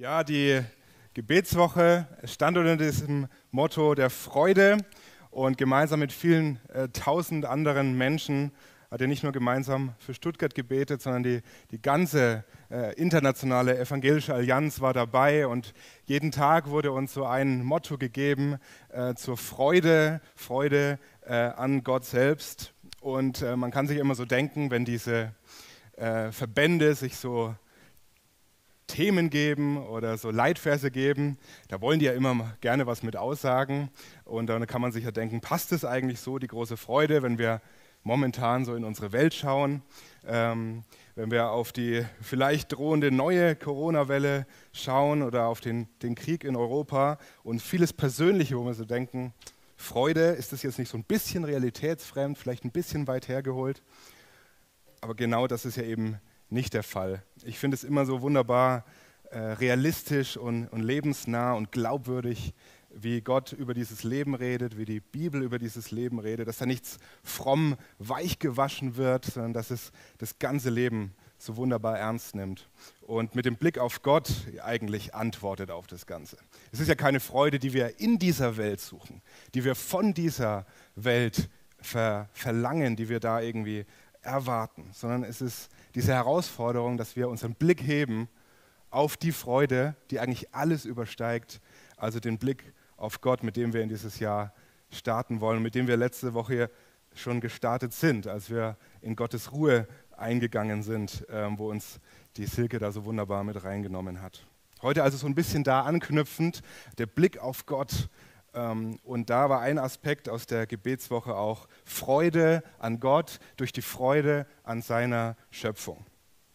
Ja, die Gebetswoche stand unter diesem Motto der Freude und gemeinsam mit vielen äh, tausend anderen Menschen hat er nicht nur gemeinsam für Stuttgart gebetet, sondern die, die ganze äh, internationale evangelische Allianz war dabei und jeden Tag wurde uns so ein Motto gegeben äh, zur Freude, Freude äh, an Gott selbst. Und äh, man kann sich immer so denken, wenn diese äh, Verbände sich so Themen geben oder so Leitverse geben, da wollen die ja immer gerne was mit aussagen. Und dann kann man sich ja denken, passt es eigentlich so, die große Freude, wenn wir momentan so in unsere Welt schauen, ähm, wenn wir auf die vielleicht drohende neue Corona-Welle schauen oder auf den, den Krieg in Europa und vieles Persönliche, wo wir so denken, Freude, ist das jetzt nicht so ein bisschen realitätsfremd, vielleicht ein bisschen weit hergeholt? Aber genau das ist ja eben nicht der Fall. Ich finde es immer so wunderbar äh, realistisch und, und lebensnah und glaubwürdig, wie Gott über dieses Leben redet, wie die Bibel über dieses Leben redet, dass da nichts fromm weich gewaschen wird, sondern dass es das ganze Leben so wunderbar ernst nimmt und mit dem Blick auf Gott eigentlich antwortet auf das Ganze. Es ist ja keine Freude, die wir in dieser Welt suchen, die wir von dieser Welt ver verlangen, die wir da irgendwie erwarten, sondern es ist diese Herausforderung, dass wir unseren Blick heben auf die Freude, die eigentlich alles übersteigt, also den Blick auf Gott, mit dem wir in dieses Jahr starten wollen, mit dem wir letzte Woche schon gestartet sind, als wir in Gottes Ruhe eingegangen sind, ähm, wo uns die Silke da so wunderbar mit reingenommen hat. Heute also so ein bisschen da anknüpfend, der Blick auf Gott, und da war ein Aspekt aus der Gebetswoche auch Freude an Gott durch die Freude an seiner Schöpfung.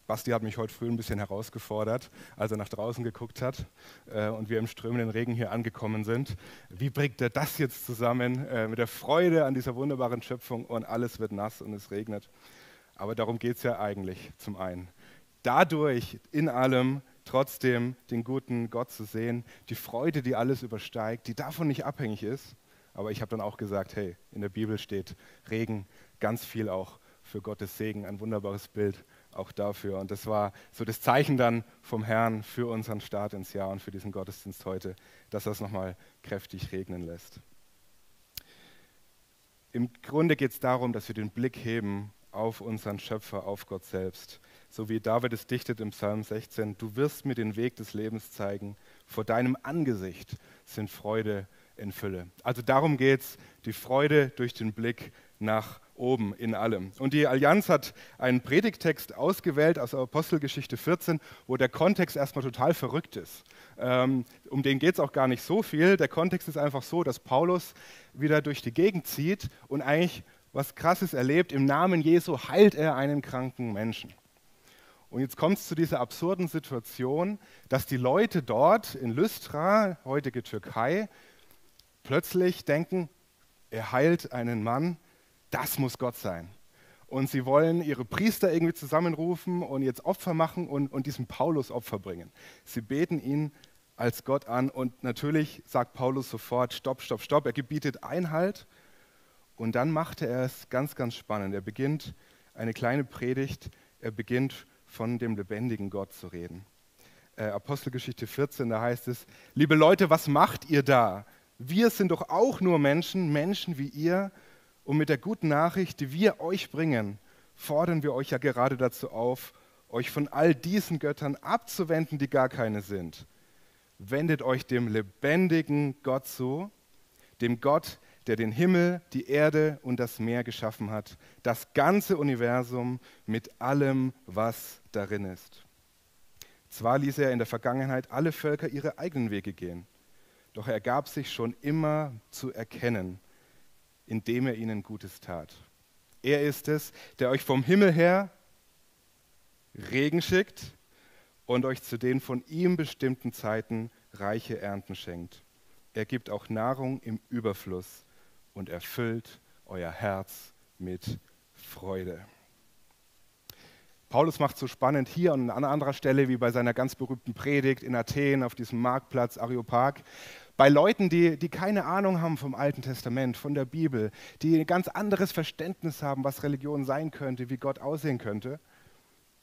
Basti hat mich heute früh ein bisschen herausgefordert, als er nach draußen geguckt hat äh, und wir im strömenden Regen hier angekommen sind. Wie bringt er das jetzt zusammen äh, mit der Freude an dieser wunderbaren Schöpfung und alles wird nass und es regnet? Aber darum geht es ja eigentlich zum einen. Dadurch in allem trotzdem den guten Gott zu sehen, die Freude, die alles übersteigt, die davon nicht abhängig ist. Aber ich habe dann auch gesagt, hey, in der Bibel steht Regen ganz viel auch für Gottes Segen, ein wunderbares Bild auch dafür. Und das war so das Zeichen dann vom Herrn für unseren Start ins Jahr und für diesen Gottesdienst heute, dass er es nochmal kräftig regnen lässt. Im Grunde geht es darum, dass wir den Blick heben auf unseren Schöpfer, auf Gott selbst so wie David es dichtet im Psalm 16, du wirst mir den Weg des Lebens zeigen, vor deinem Angesicht sind Freude in Fülle. Also darum geht es, die Freude durch den Blick nach oben in allem. Und die Allianz hat einen Predigtext ausgewählt aus Apostelgeschichte 14, wo der Kontext erstmal total verrückt ist. Ähm, um den geht es auch gar nicht so viel. Der Kontext ist einfach so, dass Paulus wieder durch die Gegend zieht und eigentlich was Krasses erlebt. Im Namen Jesu heilt er einen kranken Menschen. Und jetzt kommt es zu dieser absurden Situation, dass die Leute dort in Lystra, heutige Türkei, plötzlich denken, er heilt einen Mann, das muss Gott sein. Und sie wollen ihre Priester irgendwie zusammenrufen und jetzt Opfer machen und, und diesem Paulus Opfer bringen. Sie beten ihn als Gott an und natürlich sagt Paulus sofort, stopp, stopp, stopp, er gebietet Einhalt und dann machte er es ganz, ganz spannend. Er beginnt eine kleine Predigt, er beginnt von dem lebendigen Gott zu reden. Äh, Apostelgeschichte 14, da heißt es, liebe Leute, was macht ihr da? Wir sind doch auch nur Menschen, Menschen wie ihr. Und mit der guten Nachricht, die wir euch bringen, fordern wir euch ja gerade dazu auf, euch von all diesen Göttern abzuwenden, die gar keine sind. Wendet euch dem lebendigen Gott zu, dem Gott, der den Himmel, die Erde und das Meer geschaffen hat, das ganze Universum mit allem, was darin ist. Zwar ließ er in der Vergangenheit alle Völker ihre eigenen Wege gehen, doch er gab sich schon immer zu erkennen, indem er ihnen Gutes tat. Er ist es, der euch vom Himmel her Regen schickt und euch zu den von ihm bestimmten Zeiten reiche Ernten schenkt. Er gibt auch Nahrung im Überfluss und erfüllt euer Herz mit Freude. Paulus macht so spannend hier und an anderer Stelle, wie bei seiner ganz berühmten Predigt in Athen auf diesem Marktplatz Areopag, bei Leuten, die, die keine Ahnung haben vom Alten Testament, von der Bibel, die ein ganz anderes Verständnis haben, was Religion sein könnte, wie Gott aussehen könnte.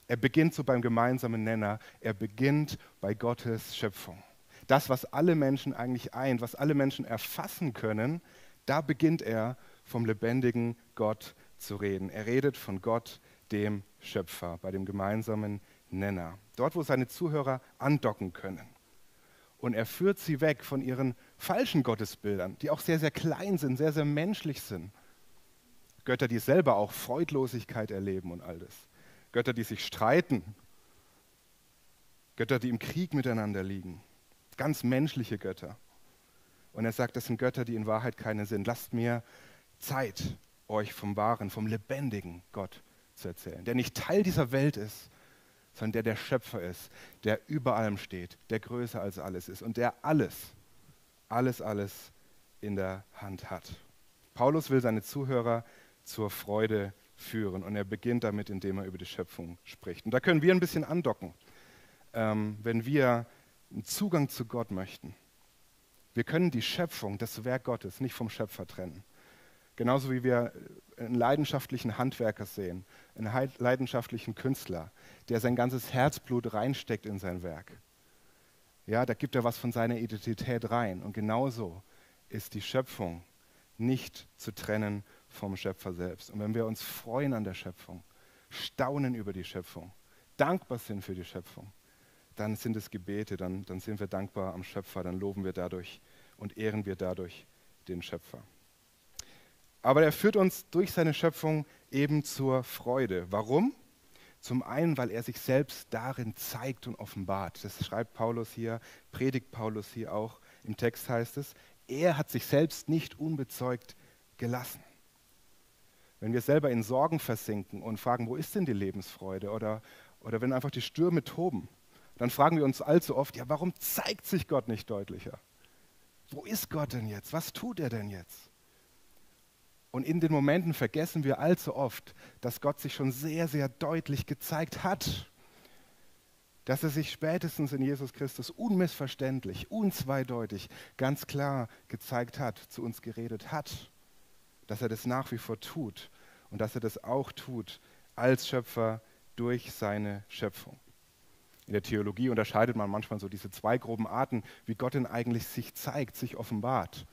Er beginnt so beim gemeinsamen Nenner. Er beginnt bei Gottes Schöpfung. Das, was alle Menschen eigentlich eint, was alle Menschen erfassen können, da beginnt er vom lebendigen Gott zu reden. Er redet von Gott, dem Schöpfer, bei dem gemeinsamen Nenner. Dort, wo seine Zuhörer andocken können. Und er führt sie weg von ihren falschen Gottesbildern, die auch sehr, sehr klein sind, sehr, sehr menschlich sind. Götter, die selber auch Freudlosigkeit erleben und all das. Götter, die sich streiten. Götter, die im Krieg miteinander liegen. Ganz menschliche Götter. Und er sagt, das sind Götter, die in Wahrheit keine sind. Lasst mir Zeit, euch vom wahren, vom lebendigen Gott zu erzählen, der nicht Teil dieser Welt ist, sondern der der Schöpfer ist, der über allem steht, der größer als alles ist und der alles, alles, alles in der Hand hat. Paulus will seine Zuhörer zur Freude führen und er beginnt damit, indem er über die Schöpfung spricht. Und da können wir ein bisschen andocken, ähm, wenn wir einen Zugang zu Gott möchten. Wir können die Schöpfung, das Werk Gottes, nicht vom Schöpfer trennen. Genauso wie wir einen leidenschaftlichen Handwerker sehen, einen leidenschaftlichen Künstler, der sein ganzes Herzblut reinsteckt in sein Werk. Ja, da gibt er was von seiner Identität rein. Und genauso ist die Schöpfung nicht zu trennen vom Schöpfer selbst. Und wenn wir uns freuen an der Schöpfung, staunen über die Schöpfung, dankbar sind für die Schöpfung, dann sind es Gebete, dann, dann sind wir dankbar am Schöpfer, dann loben wir dadurch und ehren wir dadurch den Schöpfer. Aber er führt uns durch seine Schöpfung eben zur Freude. Warum? Zum einen, weil er sich selbst darin zeigt und offenbart. Das schreibt Paulus hier, predigt Paulus hier auch. Im Text heißt es, er hat sich selbst nicht unbezeugt gelassen. Wenn wir selber in Sorgen versinken und fragen, wo ist denn die Lebensfreude? Oder, oder wenn einfach die Stürme toben, dann fragen wir uns allzu oft, ja, warum zeigt sich Gott nicht deutlicher? Wo ist Gott denn jetzt? Was tut er denn jetzt? Und in den Momenten vergessen wir allzu oft, dass Gott sich schon sehr, sehr deutlich gezeigt hat. Dass er sich spätestens in Jesus Christus unmissverständlich, unzweideutig, ganz klar gezeigt hat, zu uns geredet hat. Dass er das nach wie vor tut und dass er das auch tut als Schöpfer durch seine Schöpfung. In der Theologie unterscheidet man manchmal so diese zwei groben Arten, wie Gott denn eigentlich sich zeigt, sich offenbart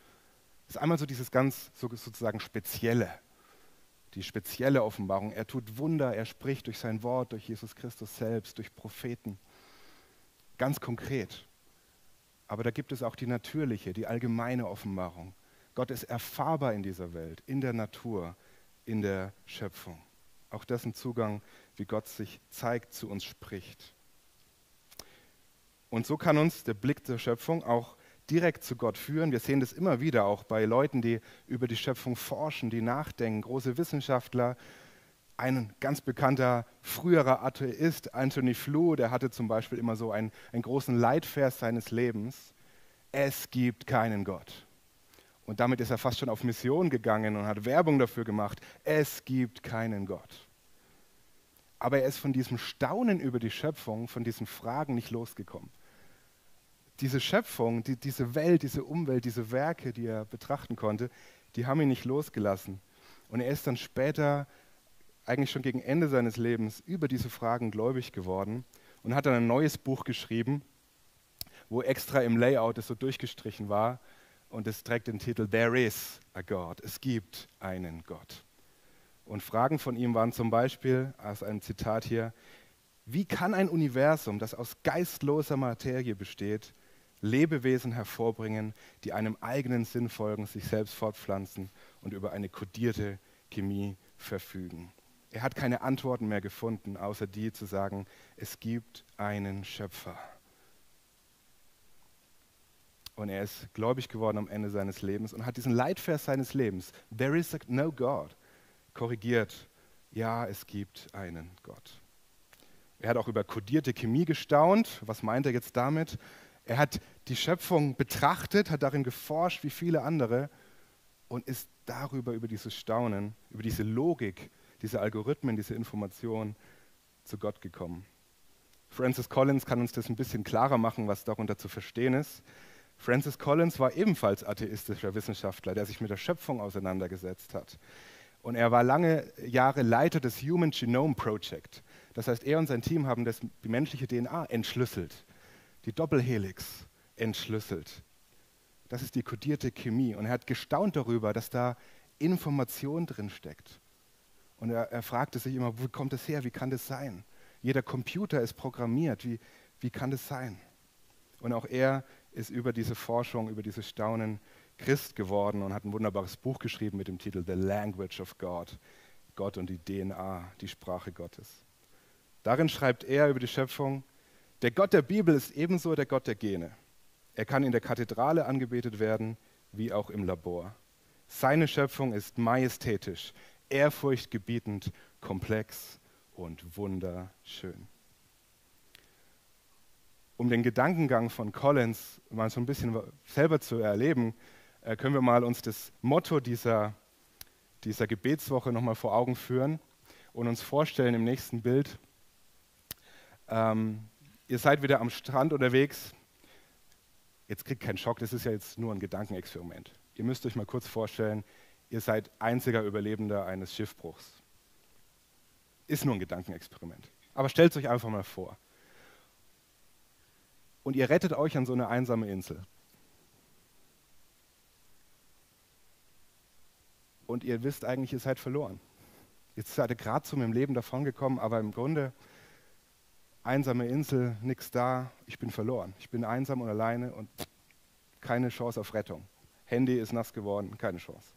ist einmal so dieses ganz so sozusagen Spezielle, die spezielle Offenbarung. Er tut Wunder, er spricht durch sein Wort, durch Jesus Christus selbst, durch Propheten. Ganz konkret. Aber da gibt es auch die natürliche, die allgemeine Offenbarung. Gott ist erfahrbar in dieser Welt, in der Natur, in der Schöpfung. Auch das ein Zugang, wie Gott sich zeigt, zu uns spricht. Und so kann uns der Blick der Schöpfung auch direkt zu Gott führen. Wir sehen das immer wieder auch bei Leuten, die über die Schöpfung forschen, die nachdenken, große Wissenschaftler. Ein ganz bekannter früherer Atheist, Anthony Flew, der hatte zum Beispiel immer so einen, einen großen Leitvers seines Lebens. Es gibt keinen Gott. Und damit ist er fast schon auf Mission gegangen und hat Werbung dafür gemacht. Es gibt keinen Gott. Aber er ist von diesem Staunen über die Schöpfung, von diesen Fragen nicht losgekommen diese Schöpfung, die, diese Welt, diese Umwelt, diese Werke, die er betrachten konnte, die haben ihn nicht losgelassen. Und er ist dann später, eigentlich schon gegen Ende seines Lebens, über diese Fragen gläubig geworden und hat dann ein neues Buch geschrieben, wo extra im Layout es so durchgestrichen war und es trägt den Titel There is a God. Es gibt einen Gott. Und Fragen von ihm waren zum Beispiel, aus einem Zitat hier, wie kann ein Universum, das aus geistloser Materie besteht, Lebewesen hervorbringen, die einem eigenen Sinn folgen, sich selbst fortpflanzen und über eine kodierte Chemie verfügen. Er hat keine Antworten mehr gefunden, außer die zu sagen, es gibt einen Schöpfer. Und er ist gläubig geworden am Ende seines Lebens und hat diesen Leitvers seines Lebens, There is no God, korrigiert. Ja, es gibt einen Gott. Er hat auch über kodierte Chemie gestaunt. Was meint er jetzt damit? Er hat die Schöpfung betrachtet, hat darin geforscht wie viele andere und ist darüber, über dieses Staunen, über diese Logik, diese Algorithmen, diese Informationen zu Gott gekommen. Francis Collins kann uns das ein bisschen klarer machen, was darunter zu verstehen ist. Francis Collins war ebenfalls atheistischer Wissenschaftler, der sich mit der Schöpfung auseinandergesetzt hat. Und er war lange Jahre Leiter des Human Genome Project. Das heißt, er und sein Team haben das, die menschliche DNA entschlüsselt, die Doppelhelix entschlüsselt. Das ist die kodierte Chemie. Und er hat gestaunt darüber, dass da Information drin steckt. Und er, er fragte sich immer, wo kommt das her? Wie kann das sein? Jeder Computer ist programmiert. Wie, wie kann das sein? Und auch er ist über diese Forschung, über dieses Staunen Christ geworden und hat ein wunderbares Buch geschrieben mit dem Titel The Language of God. Gott und die DNA, die Sprache Gottes. Darin schreibt er über die Schöpfung, der Gott der Bibel ist ebenso der Gott der Gene. Er kann in der Kathedrale angebetet werden, wie auch im Labor. Seine Schöpfung ist majestätisch, ehrfurchtgebietend, komplex und wunderschön. Um den Gedankengang von Collins mal so ein bisschen selber zu erleben, äh, können wir mal uns das Motto dieser, dieser Gebetswoche nochmal vor Augen führen und uns vorstellen im nächsten Bild, ähm, ihr seid wieder am Strand unterwegs. Jetzt kriegt keinen Schock, das ist ja jetzt nur ein Gedankenexperiment. Ihr müsst euch mal kurz vorstellen, ihr seid einziger Überlebender eines Schiffbruchs. Ist nur ein Gedankenexperiment. Aber stellt euch einfach mal vor. Und ihr rettet euch an so eine einsame Insel. und ihr wisst eigentlich, ihr seid verloren. Jetzt seid ihr gerade zu meinem Leben davongekommen, aber im Grunde einsame Insel, nichts da, ich bin verloren. Ich bin einsam und alleine und keine Chance auf Rettung. Handy ist nass geworden, keine Chance.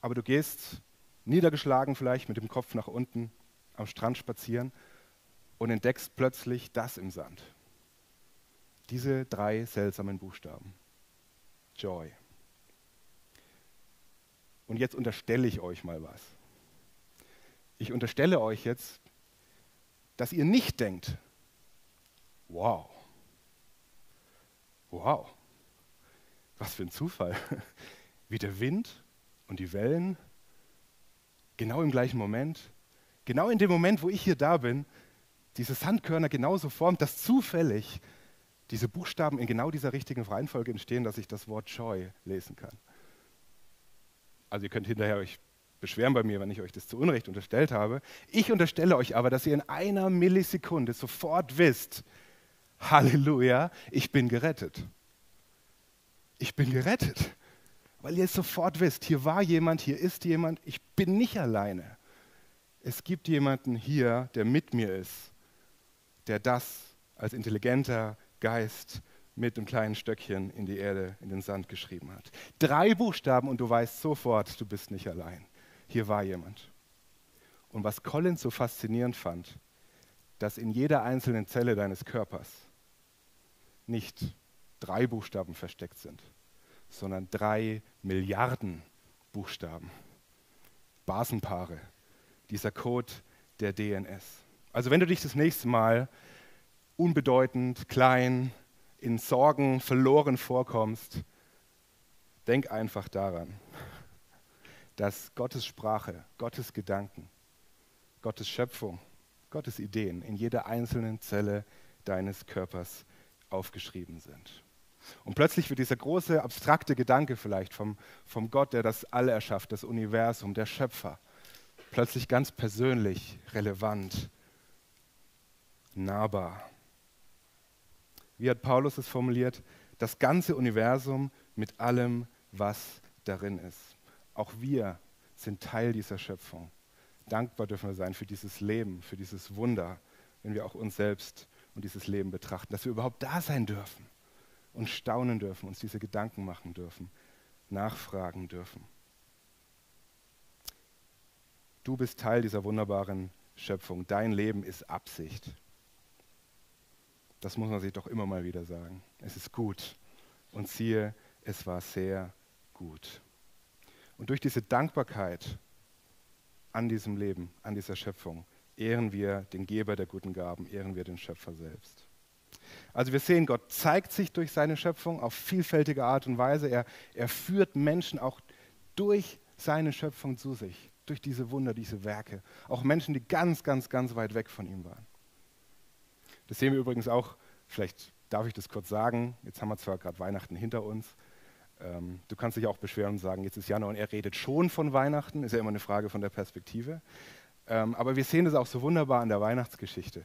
Aber du gehst niedergeschlagen vielleicht mit dem Kopf nach unten am Strand spazieren und entdeckst plötzlich das im Sand. Diese drei seltsamen Buchstaben. Joy. Und jetzt unterstelle ich euch mal was. Ich unterstelle euch jetzt, dass ihr nicht denkt, wow, wow, was für ein Zufall, wie der Wind und die Wellen genau im gleichen Moment, genau in dem Moment, wo ich hier da bin, diese Sandkörner genauso formt, dass zufällig diese Buchstaben in genau dieser richtigen Reihenfolge entstehen, dass ich das Wort Joy lesen kann. Also ihr könnt hinterher euch beschweren bei mir, wenn ich euch das zu Unrecht unterstellt habe. Ich unterstelle euch aber, dass ihr in einer Millisekunde sofort wisst, Halleluja, ich bin gerettet. Ich bin gerettet, weil ihr es sofort wisst, hier war jemand, hier ist jemand, ich bin nicht alleine. Es gibt jemanden hier, der mit mir ist, der das als intelligenter Geist mit einem kleinen Stöckchen in die Erde, in den Sand geschrieben hat. Drei Buchstaben und du weißt sofort, du bist nicht allein. Hier war jemand. Und was Collins so faszinierend fand, dass in jeder einzelnen Zelle deines Körpers nicht drei Buchstaben versteckt sind, sondern drei Milliarden Buchstaben, Basenpaare, dieser Code der DNS. Also wenn du dich das nächste Mal unbedeutend, klein, in Sorgen verloren vorkommst, denk einfach daran, dass Gottes Sprache, Gottes Gedanken, Gottes Schöpfung, Gottes Ideen in jeder einzelnen Zelle deines Körpers aufgeschrieben sind. Und plötzlich wird dieser große, abstrakte Gedanke vielleicht vom, vom Gott, der das All erschafft, das Universum, der Schöpfer, plötzlich ganz persönlich, relevant, nahbar wie hat Paulus es formuliert, das ganze Universum mit allem, was darin ist. Auch wir sind Teil dieser Schöpfung. Dankbar dürfen wir sein für dieses Leben, für dieses Wunder, wenn wir auch uns selbst und dieses Leben betrachten, dass wir überhaupt da sein dürfen und staunen dürfen, uns diese Gedanken machen dürfen, nachfragen dürfen. Du bist Teil dieser wunderbaren Schöpfung. Dein Leben ist Absicht. Das muss man sich doch immer mal wieder sagen. Es ist gut. Und siehe, es war sehr gut. Und durch diese Dankbarkeit an diesem Leben, an dieser Schöpfung, ehren wir den Geber der guten Gaben, ehren wir den Schöpfer selbst. Also wir sehen, Gott zeigt sich durch seine Schöpfung auf vielfältige Art und Weise. Er, er führt Menschen auch durch seine Schöpfung zu sich, durch diese Wunder, diese Werke. Auch Menschen, die ganz, ganz, ganz weit weg von ihm waren. Das sehen wir übrigens auch, vielleicht darf ich das kurz sagen, jetzt haben wir zwar gerade Weihnachten hinter uns, ähm, du kannst dich auch beschweren und sagen, jetzt ist Januar und er redet schon von Weihnachten, ist ja immer eine Frage von der Perspektive. Ähm, aber wir sehen das auch so wunderbar an der Weihnachtsgeschichte.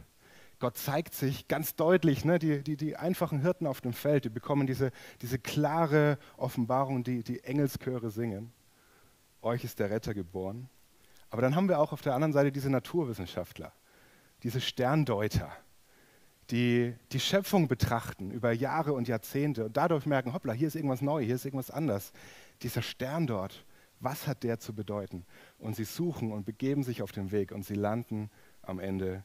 Gott zeigt sich ganz deutlich. Ne? Die, die, die einfachen Hirten auf dem Feld, die bekommen diese, diese klare Offenbarung, die die Engelschöre singen. Euch ist der Retter geboren. Aber dann haben wir auch auf der anderen Seite diese Naturwissenschaftler, diese Sterndeuter, die die Schöpfung betrachten über Jahre und Jahrzehnte und dadurch merken, hoppla, hier ist irgendwas neu, hier ist irgendwas anders. Dieser Stern dort, was hat der zu bedeuten? Und sie suchen und begeben sich auf den Weg und sie landen am Ende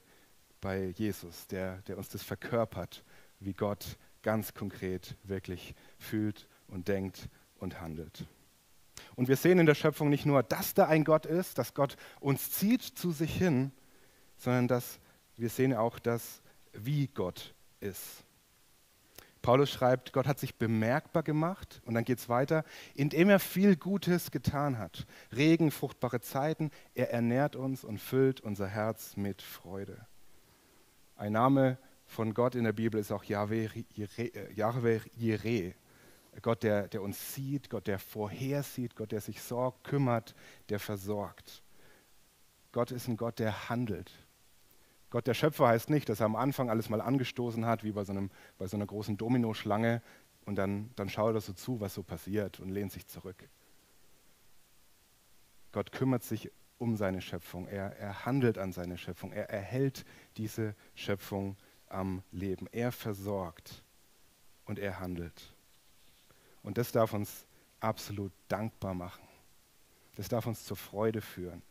bei Jesus, der, der uns das verkörpert, wie Gott ganz konkret wirklich fühlt und denkt und handelt. Und wir sehen in der Schöpfung nicht nur, dass da ein Gott ist, dass Gott uns zieht zu sich hin, sondern dass wir sehen auch, dass wie Gott ist. Paulus schreibt, Gott hat sich bemerkbar gemacht und dann geht es weiter, indem er viel Gutes getan hat. Regen, fruchtbare Zeiten, er ernährt uns und füllt unser Herz mit Freude. Ein Name von Gott in der Bibel ist auch Yahweh Jireh. Gott, der, der uns sieht, Gott, der vorhersieht, Gott, der sich sorgt, kümmert, der versorgt. Gott ist ein Gott, der handelt. Gott der Schöpfer heißt nicht, dass er am Anfang alles mal angestoßen hat, wie bei so, einem, bei so einer großen Dominoschlange, und dann, dann schaut er so zu, was so passiert und lehnt sich zurück. Gott kümmert sich um seine Schöpfung. Er, er handelt an seine Schöpfung. Er erhält diese Schöpfung am Leben. Er versorgt und er handelt. Und das darf uns absolut dankbar machen. Das darf uns zur Freude führen.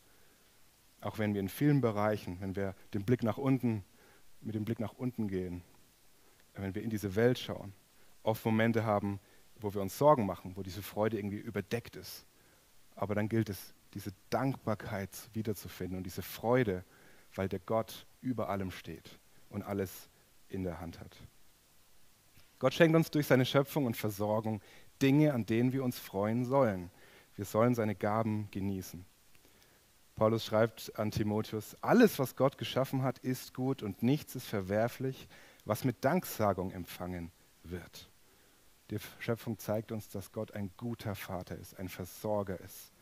Auch wenn wir in vielen Bereichen, wenn wir den Blick nach unten, mit dem Blick nach unten gehen, wenn wir in diese Welt schauen, oft Momente haben, wo wir uns Sorgen machen, wo diese Freude irgendwie überdeckt ist. Aber dann gilt es, diese Dankbarkeit wiederzufinden und diese Freude, weil der Gott über allem steht und alles in der Hand hat. Gott schenkt uns durch seine Schöpfung und Versorgung Dinge, an denen wir uns freuen sollen. Wir sollen seine Gaben genießen. Paulus schreibt an Timotheus, alles, was Gott geschaffen hat, ist gut und nichts ist verwerflich, was mit Danksagung empfangen wird. Die Schöpfung zeigt uns, dass Gott ein guter Vater ist, ein Versorger ist,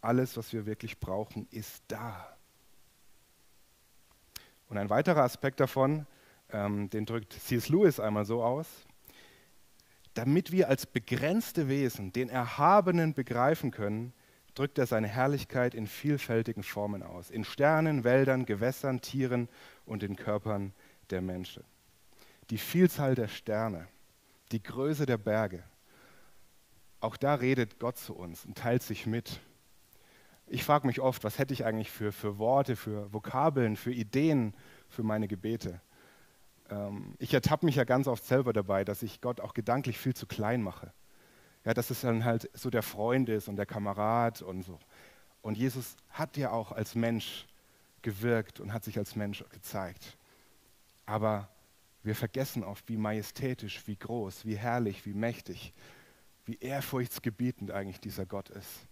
alles, was wir wirklich brauchen, ist da. Und ein weiterer Aspekt davon, ähm, den drückt C.S. Lewis einmal so aus, damit wir als begrenzte Wesen den Erhabenen begreifen können, drückt er seine Herrlichkeit in vielfältigen Formen aus, in Sternen, Wäldern, Gewässern, Tieren und in Körpern der Menschen. Die Vielzahl der Sterne, die Größe der Berge, auch da redet Gott zu uns und teilt sich mit ich frage mich oft, was hätte ich eigentlich für, für Worte, für Vokabeln, für Ideen für meine Gebete. Ähm, ich ertappe mich ja ganz oft selber dabei, dass ich Gott auch gedanklich viel zu klein mache. Ja, dass es dann halt so der Freund ist und der Kamerad und so. Und Jesus hat ja auch als Mensch gewirkt und hat sich als Mensch gezeigt. Aber wir vergessen oft, wie majestätisch, wie groß, wie herrlich, wie mächtig, wie ehrfurchtsgebietend eigentlich dieser Gott ist.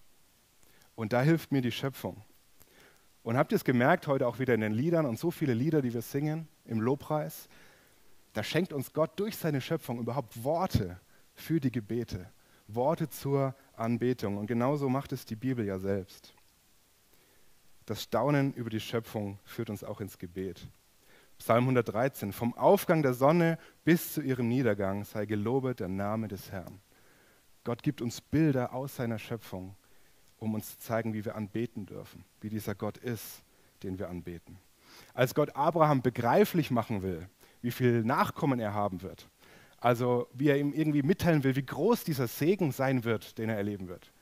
Und da hilft mir die Schöpfung. Und habt ihr es gemerkt, heute auch wieder in den Liedern und so viele Lieder, die wir singen im Lobpreis, da schenkt uns Gott durch seine Schöpfung überhaupt Worte für die Gebete, Worte zur Anbetung. Und genauso macht es die Bibel ja selbst. Das Staunen über die Schöpfung führt uns auch ins Gebet. Psalm 113, vom Aufgang der Sonne bis zu ihrem Niedergang sei gelobet der Name des Herrn. Gott gibt uns Bilder aus seiner Schöpfung um uns zu zeigen, wie wir anbeten dürfen, wie dieser Gott ist, den wir anbeten. Als Gott Abraham begreiflich machen will, wie viel Nachkommen er haben wird, also wie er ihm irgendwie mitteilen will, wie groß dieser Segen sein wird, den er erleben wird,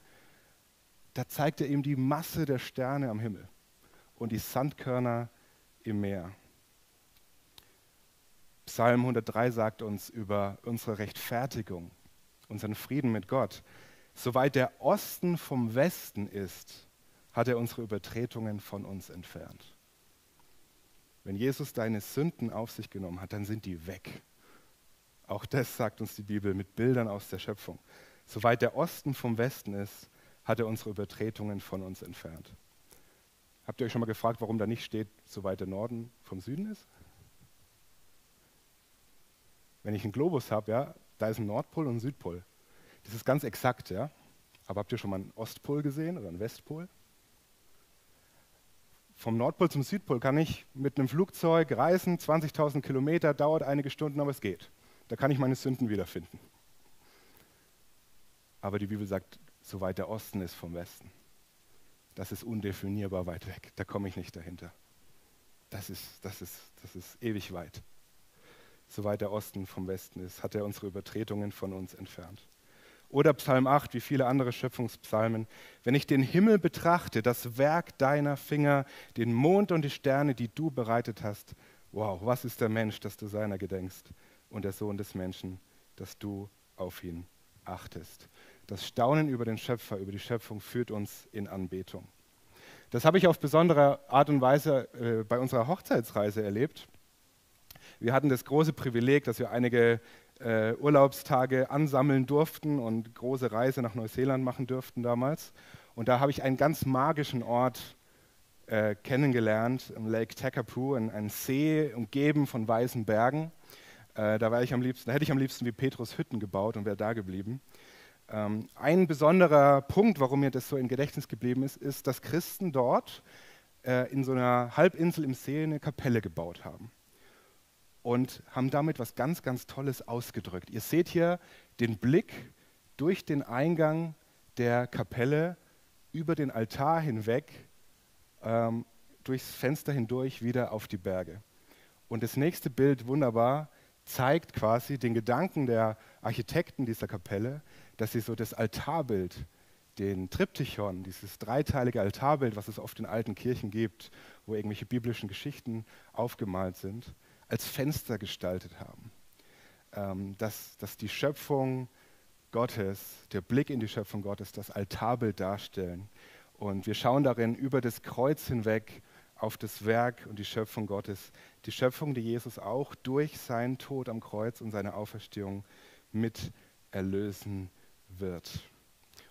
da zeigt er ihm die Masse der Sterne am Himmel und die Sandkörner im Meer. Psalm 103 sagt uns über unsere Rechtfertigung, unseren Frieden mit Gott, Soweit der Osten vom Westen ist, hat er unsere Übertretungen von uns entfernt. Wenn Jesus deine Sünden auf sich genommen hat, dann sind die weg. Auch das sagt uns die Bibel mit Bildern aus der Schöpfung. Soweit der Osten vom Westen ist, hat er unsere Übertretungen von uns entfernt. Habt ihr euch schon mal gefragt, warum da nicht steht, soweit der Norden vom Süden ist? Wenn ich einen Globus habe, ja, da ist ein Nordpol und ein Südpol. Das ist ganz exakt, ja. Aber habt ihr schon mal einen Ostpol gesehen oder einen Westpol? Vom Nordpol zum Südpol kann ich mit einem Flugzeug reisen, 20.000 Kilometer, dauert einige Stunden, aber es geht. Da kann ich meine Sünden wiederfinden. Aber die Bibel sagt, so weit der Osten ist vom Westen. Das ist undefinierbar weit weg. Da komme ich nicht dahinter. Das ist, das ist, das ist ewig weit. So weit der Osten vom Westen ist, hat er unsere Übertretungen von uns entfernt. Oder Psalm 8, wie viele andere Schöpfungspsalmen. Wenn ich den Himmel betrachte, das Werk deiner Finger, den Mond und die Sterne, die du bereitet hast, wow, was ist der Mensch, dass du seiner gedenkst und der Sohn des Menschen, dass du auf ihn achtest. Das Staunen über den Schöpfer, über die Schöpfung führt uns in Anbetung. Das habe ich auf besondere Art und Weise äh, bei unserer Hochzeitsreise erlebt. Wir hatten das große Privileg, dass wir einige äh, Urlaubstage ansammeln durften und große Reise nach Neuseeland machen durften damals. Und da habe ich einen ganz magischen Ort äh, kennengelernt, Lake Takapoo, einen See umgeben von weißen Bergen. Äh, da, war ich am liebsten, hätte ich am liebsten wie Petrus Hütten gebaut und wäre da geblieben. Ähm, ein besonderer Punkt, warum mir das so im Gedächtnis geblieben ist, ist, dass Christen dort äh, in so einer Halbinsel im See eine Kapelle gebaut haben und haben damit was ganz, ganz Tolles ausgedrückt. Ihr seht hier den Blick durch den Eingang der Kapelle über den Altar hinweg, ähm, durchs Fenster hindurch wieder auf die Berge. Und das nächste Bild, wunderbar, zeigt quasi den Gedanken der Architekten dieser Kapelle, dass sie so das Altarbild, den Triptychon, dieses dreiteilige Altarbild, was es oft in alten Kirchen gibt, wo irgendwelche biblischen Geschichten aufgemalt sind, als Fenster gestaltet haben. Ähm, dass, dass die Schöpfung Gottes, der Blick in die Schöpfung Gottes, das Altarbild darstellen. Und wir schauen darin über das Kreuz hinweg auf das Werk und die Schöpfung Gottes. Die Schöpfung, die Jesus auch durch seinen Tod am Kreuz und seine Auferstehung mit erlösen wird.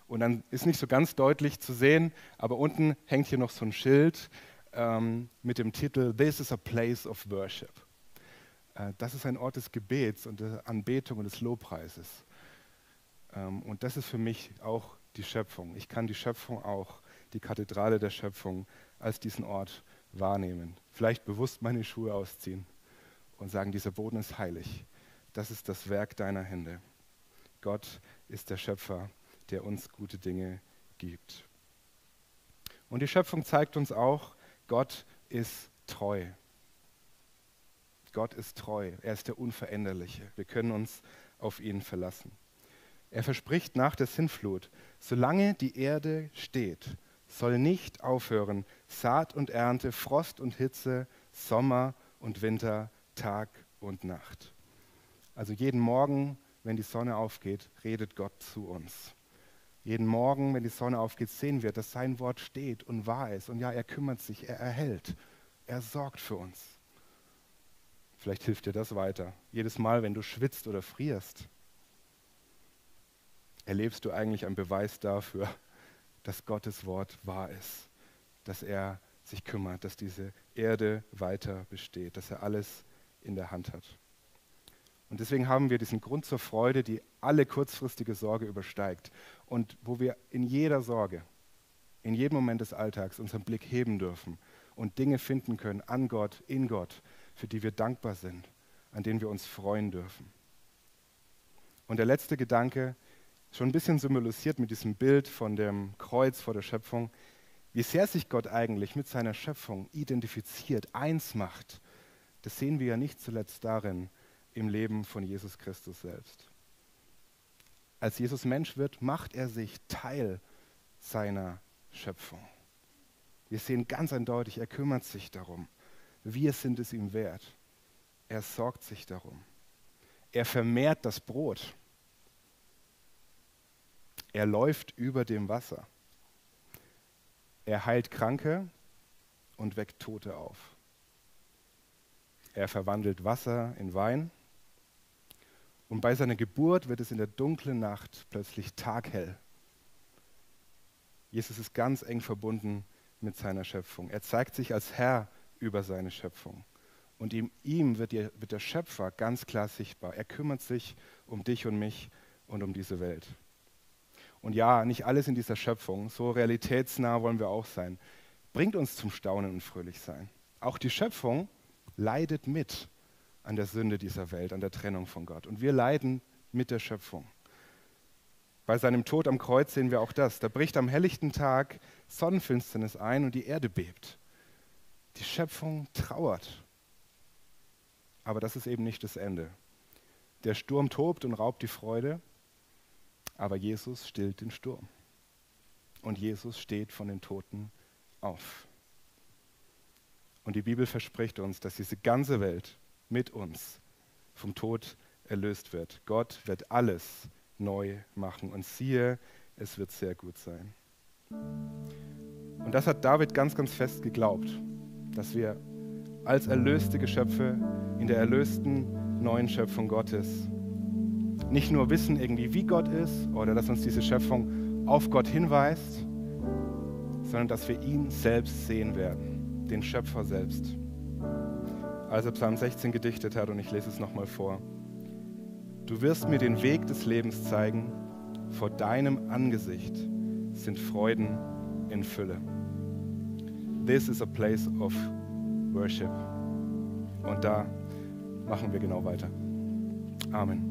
Und dann ist nicht so ganz deutlich zu sehen, aber unten hängt hier noch so ein Schild ähm, mit dem Titel This is a place of worship. Äh, das ist ein Ort des Gebets und der Anbetung und des Lobpreises. Ähm, und das ist für mich auch die Schöpfung. Ich kann die Schöpfung auch, die Kathedrale der Schöpfung, als diesen Ort wahrnehmen. Vielleicht bewusst meine Schuhe ausziehen und sagen, dieser Boden ist heilig. Das ist das Werk deiner Hände. Gott ist der Schöpfer, der uns gute Dinge gibt. Und die Schöpfung zeigt uns auch, Gott ist treu. Gott ist treu, er ist der Unveränderliche. Wir können uns auf ihn verlassen. Er verspricht nach der Sintflut, solange die Erde steht, soll nicht aufhören Saat und Ernte, Frost und Hitze, Sommer und Winter, Tag und Nacht. Also jeden Morgen, wenn die Sonne aufgeht, redet Gott zu uns. Jeden Morgen, wenn die Sonne aufgeht, sehen wir, dass sein Wort steht und wahr ist. Und ja, er kümmert sich, er erhält, er sorgt für uns. Vielleicht hilft dir das weiter. Jedes Mal, wenn du schwitzt oder frierst, erlebst du eigentlich einen Beweis dafür, dass Gottes Wort wahr ist, dass er sich kümmert, dass diese Erde weiter besteht, dass er alles in der Hand hat. Und deswegen haben wir diesen Grund zur Freude, die alle kurzfristige Sorge übersteigt und wo wir in jeder Sorge, in jedem Moment des Alltags unseren Blick heben dürfen und Dinge finden können an Gott, in Gott, für die wir dankbar sind, an denen wir uns freuen dürfen. Und der letzte Gedanke, schon ein bisschen symbolisiert mit diesem Bild von dem Kreuz vor der Schöpfung, wie sehr sich Gott eigentlich mit seiner Schöpfung identifiziert, eins macht, das sehen wir ja nicht zuletzt darin im Leben von Jesus Christus selbst. Als Jesus Mensch wird, macht er sich Teil seiner Schöpfung. Wir sehen ganz eindeutig, er kümmert sich darum. Wir sind es ihm wert. Er sorgt sich darum. Er vermehrt das Brot. Er läuft über dem Wasser. Er heilt Kranke und weckt Tote auf. Er verwandelt Wasser in Wein. Und bei seiner Geburt wird es in der dunklen Nacht plötzlich taghell. Jesus ist ganz eng verbunden mit seiner Schöpfung. Er zeigt sich als Herr über seine Schöpfung. Und ihm, ihm wird, der Schöpfer ganz klar sichtbar. Er kümmert sich um dich und mich und um diese Welt. Und ja, nicht alles in dieser Schöpfung, so realitätsnah wollen wir auch sein. bringt uns zum Staunen und Fröhlichsein. Auch die Schöpfung leidet mit an der Sünde dieser Welt, an der Trennung von Gott. Und wir leiden mit der Schöpfung. Bei seinem Tod am Kreuz sehen wir auch das. Da bricht am helllichten Tag Sonnenfinsternis ein und die Erde bebt. Die Schöpfung trauert. Aber das ist eben nicht das Ende. Der Sturm tobt und raubt die Freude, aber Jesus stillt den Sturm. Und Jesus steht von den Toten auf. Und die Bibel verspricht uns, dass diese ganze Welt mit uns vom Tod erlöst wird. Gott wird alles neu machen. Und siehe, es wird sehr gut sein. Und das hat David ganz, ganz fest geglaubt, dass wir als erlöste Geschöpfe in der erlösten neuen Schöpfung Gottes nicht nur wissen irgendwie, wie Gott ist oder dass uns diese Schöpfung auf Gott hinweist, sondern dass wir ihn selbst sehen werden, den Schöpfer selbst. Als er Psalm 16 gedichtet hat, und ich lese es nochmal vor. Du wirst mir den Weg des Lebens zeigen. Vor deinem Angesicht sind Freuden in Fülle. This is a place of worship. Und da machen wir genau weiter. Amen.